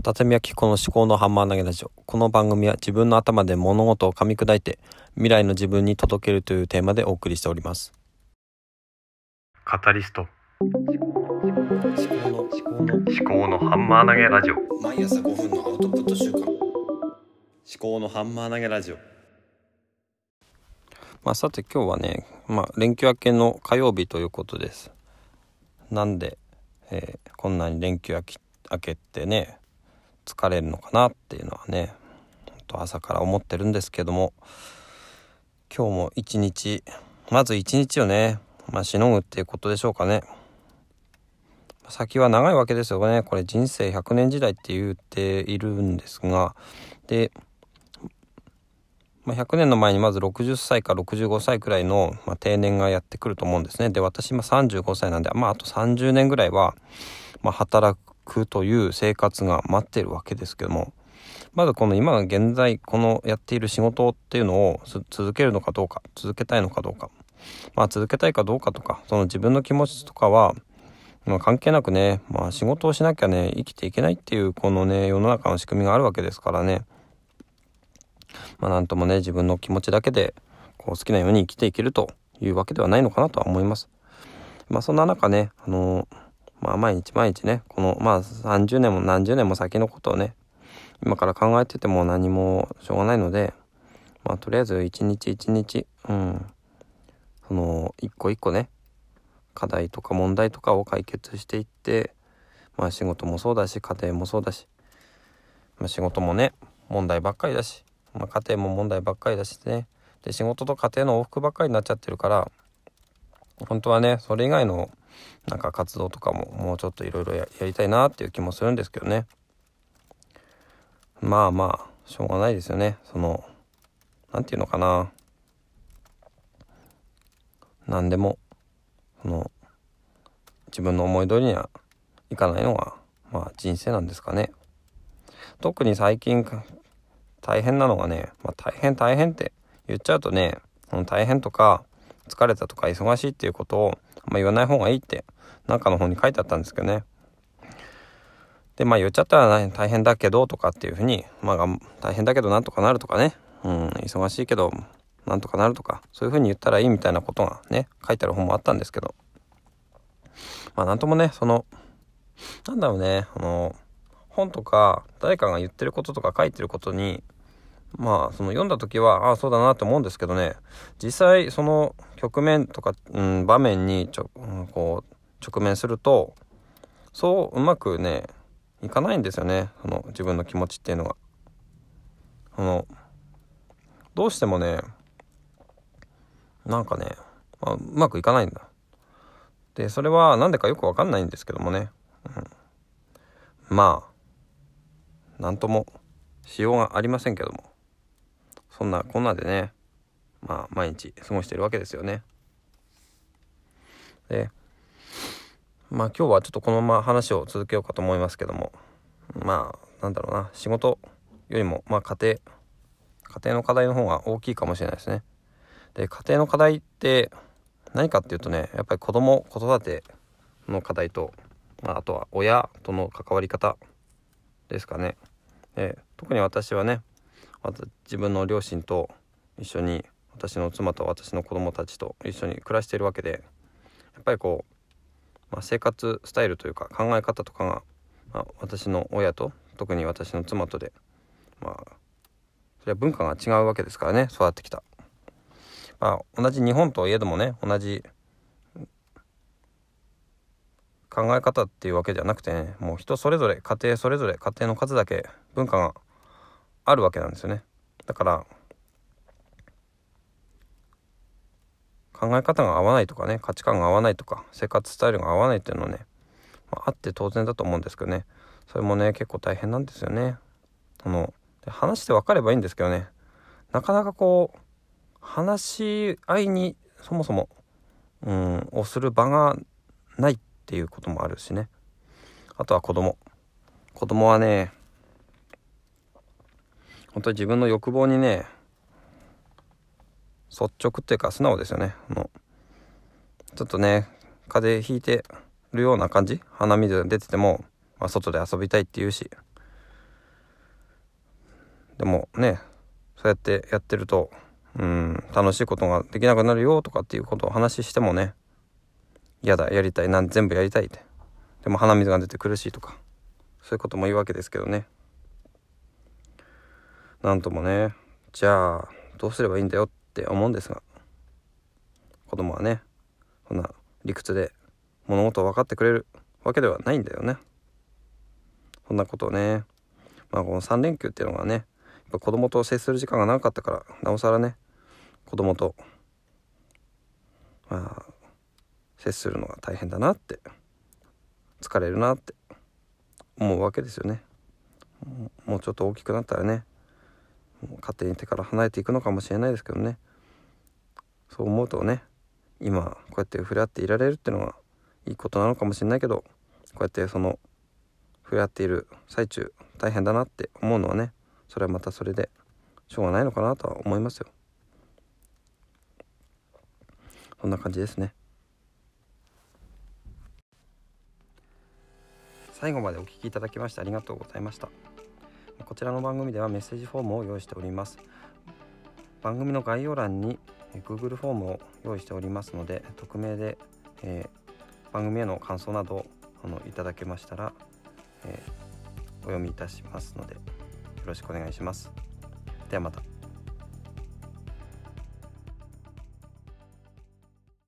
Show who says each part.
Speaker 1: 辰巳明子の思考のハンマー投げラジオ。この番組は自分の頭で物事を噛み砕いて未来の自分に届けるというテーマでお送りしております。カタリスト。思考の思考の思考のハンマー投げラジオ。
Speaker 2: 毎朝5分のアウトプット週間
Speaker 1: 思考のハンマー投げラジオ。まあさて今日はね、まあ連休明けの火曜日ということです。なんで、えーこんなに連休明け明けてね、疲れるのかなっていうのはね、ほんと朝から思ってるんですけども、今日も一日、まず一日をね、まあしのぐっていうことでしょうかね。先は長いわけですよね。これ人生100年時代って言っているんですが、で、まあ、100年の前にまず60歳か65歳くらいの、まあ、定年がやってくると思うんですね。で、私今35歳なんで、まああと30年ぐらいは、まあ、働くという生活が待ってるわけですけども、まずこの今現在このやっている仕事っていうのを続けるのかどうか、続けたいのかどうか、まあ続けたいかどうかとか、その自分の気持ちとかは、まあ、関係なくね、まあ仕事をしなきゃね、生きていけないっていうこのね、世の中の仕組みがあるわけですからね。まあなんともね、自分の気持ちだけで、こう好きなように生きていけるというわけではないのかなとは思います。まあそんな中ね、あのまあ毎日毎日ね、このまあ30年も何十年も先のことをね、今から考えてても何もしょうがないので、まあとりあえず一日一日、うん、その一個一個ね、課題とか問題とかを解決していって、まあ仕事もそうだし、家庭もそうだし、まあ仕事もね、問題ばっかりだし、まあ家庭も問題ばっかりだしね、で仕事と家庭の往復ばっかりになっちゃってるから、本当はね、それ以外のなんか活動とかももうちょっといろいろやりたいなっていう気もするんですけどね。まあまあ、しょうがないですよね。その、なんていうのかな。何でも、その、自分の思い通りにはいかないのが、まあ人生なんですかね。特に最近大変なのがね、まあ大変大変って言っちゃうとね、その大変とか疲れたとか忙しいっていうことをあんま言わない方がいいってなんかの本に書いてあったんですけどね。で、まあ言っちゃったら大変だけどとかっていうふうに、まあ大変だけどなんとかなるとかね、うん、忙しいけどなんとかなるとか、そういうふうに言ったらいいみたいなことがね、書いてある本もあったんですけど。まあなんともね、その、なんだろうね、あの、本とか誰かが言ってることとか書いてることに、まあその読んだ時は、ああそうだなって思うんですけどね、実際その局面とか、うん、場面にちょ、うんこう、直面すると、そううまくね、いかないんですよね、その自分の気持ちっていうのが。その、どうしてもね、なんかね、まあ、うまくいかないんだ。で、それはなんでかよくわかんないんですけどもね。うん、まあ、なんともしようがありませんけども。そんなこんなでね、まあ毎日過ごしてるわけですよね。で、まあ今日はちょっとこのまま話を続けようかと思いますけども、まあなんだろうな、仕事よりも、まあ家庭、家庭の課題の方が大きいかもしれないですね。で、家庭の課題って何かっていうとね、やっぱり子供、子育ての課題と、まああとは親との関わり方ですかね。で特に私はね、自分の両親と一緒に私の妻と私の子供たちと一緒に暮らしているわけでやっぱりこう、まあ、生活スタイルというか考え方とかが、まあ、私の親と特に私の妻とでまあそれは文化が違うわけですからね育ってきた。まあ同じ日本といえどもね同じ考え方っていうわけじゃなくてねもう人それぞれ家庭それぞれ家庭の数だけ文化があるわけなんですよね。だから考え方が合わないとかね価値観が合わないとか生活スタイルが合わないっていうのはね、まあ、あって当然だと思うんですけどね。それもね結構大変なんですよね。あの話して分かればいいんですけどね。なかなかこう話し合いにそもそもうんをする場がないっていうこともあるしね。あとは子供。子供はね本当に自分の欲望にね率直っていうか素直ですよね。あのちょっとね風邪ひいてるような感じ？鼻水が出てても、まあ、外で遊びたいって言うし。でもねそうやってやってるとうん楽しいことができなくなるよとかっていうことを話してもね嫌だやりたいなん全部やりたいって。でも鼻水が出て苦しいとかそういうことも言うわけですけどね。なんともねじゃあどうすればいいんだよって思うんですが子供はねそんな理屈で物事を分かってくれるわけではないんだよね。そんなことをねまあこの3連休っていうのがねやっぱ子供と接する時間が長かったからなおさらね子供とまあ接するのが大変だなって疲れるなって思うわけですよね。もうちょっと大きくなったらね勝手に手から離れていくのかもしれないですけどね。そう思うとね今こうやって触れ合っていられるっていうのはいいことなのかもしれないけどこうやってその触れ合っている最中大変だなって思うのはねそれはまたそれでしょうがないのかなとは思いますよ。そんな感じですね。最後までお聞きいただきましてありがとうございました。こちらの番組ではメッセージフォームを用意しております。番組の概要欄に Google フォームを用意しておりますので匿名で、えー、番組への感想などあのいただけましたら、えー、お読みいたしますのでよろしくお願いします。ではまた。